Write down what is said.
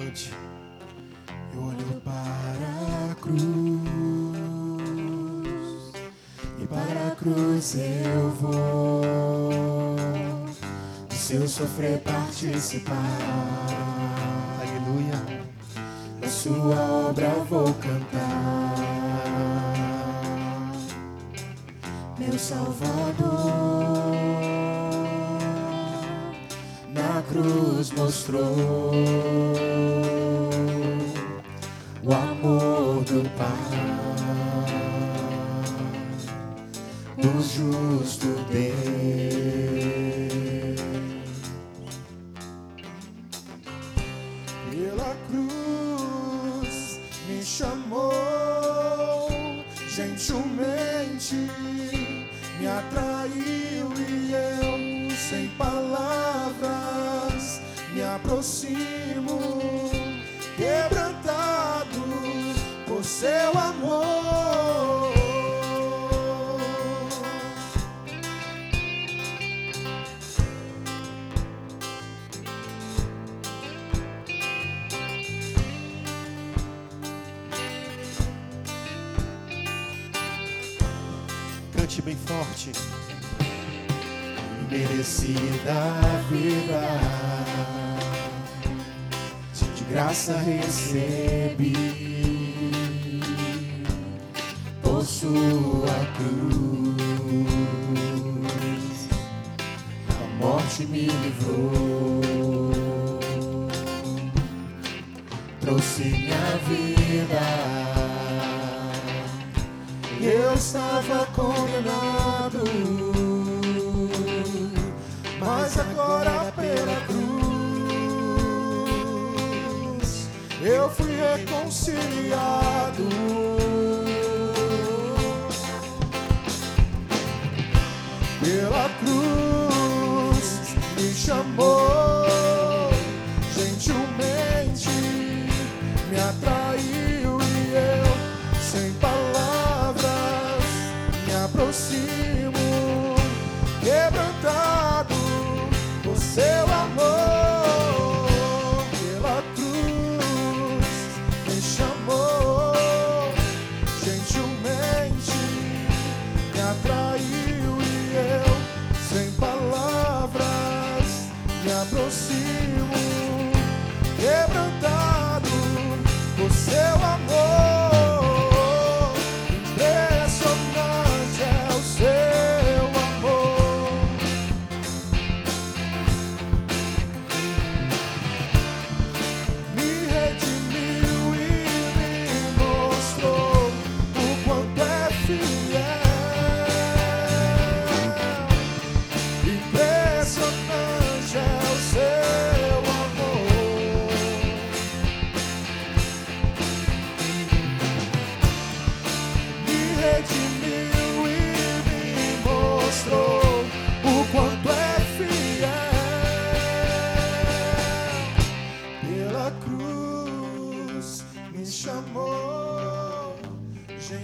Cante. Eu olho para a cruz e para a cruz eu vou. Do seu sofrer participar. Aleluia. Da sua obra vou cantar. Meu Salvador na cruz mostrou do Pai, do justo Deus. Pela cruz me chamou gentilmente, me atraiu e eu, sem palavras, me aproximo, Cante bem forte. merecida vida. De graça recebi. Por sua cruz a morte me livrou. Trouxe minha vida eu estava condenado, mas agora pela cruz eu fui reconciliado. Pela cruz me chamou. got blood.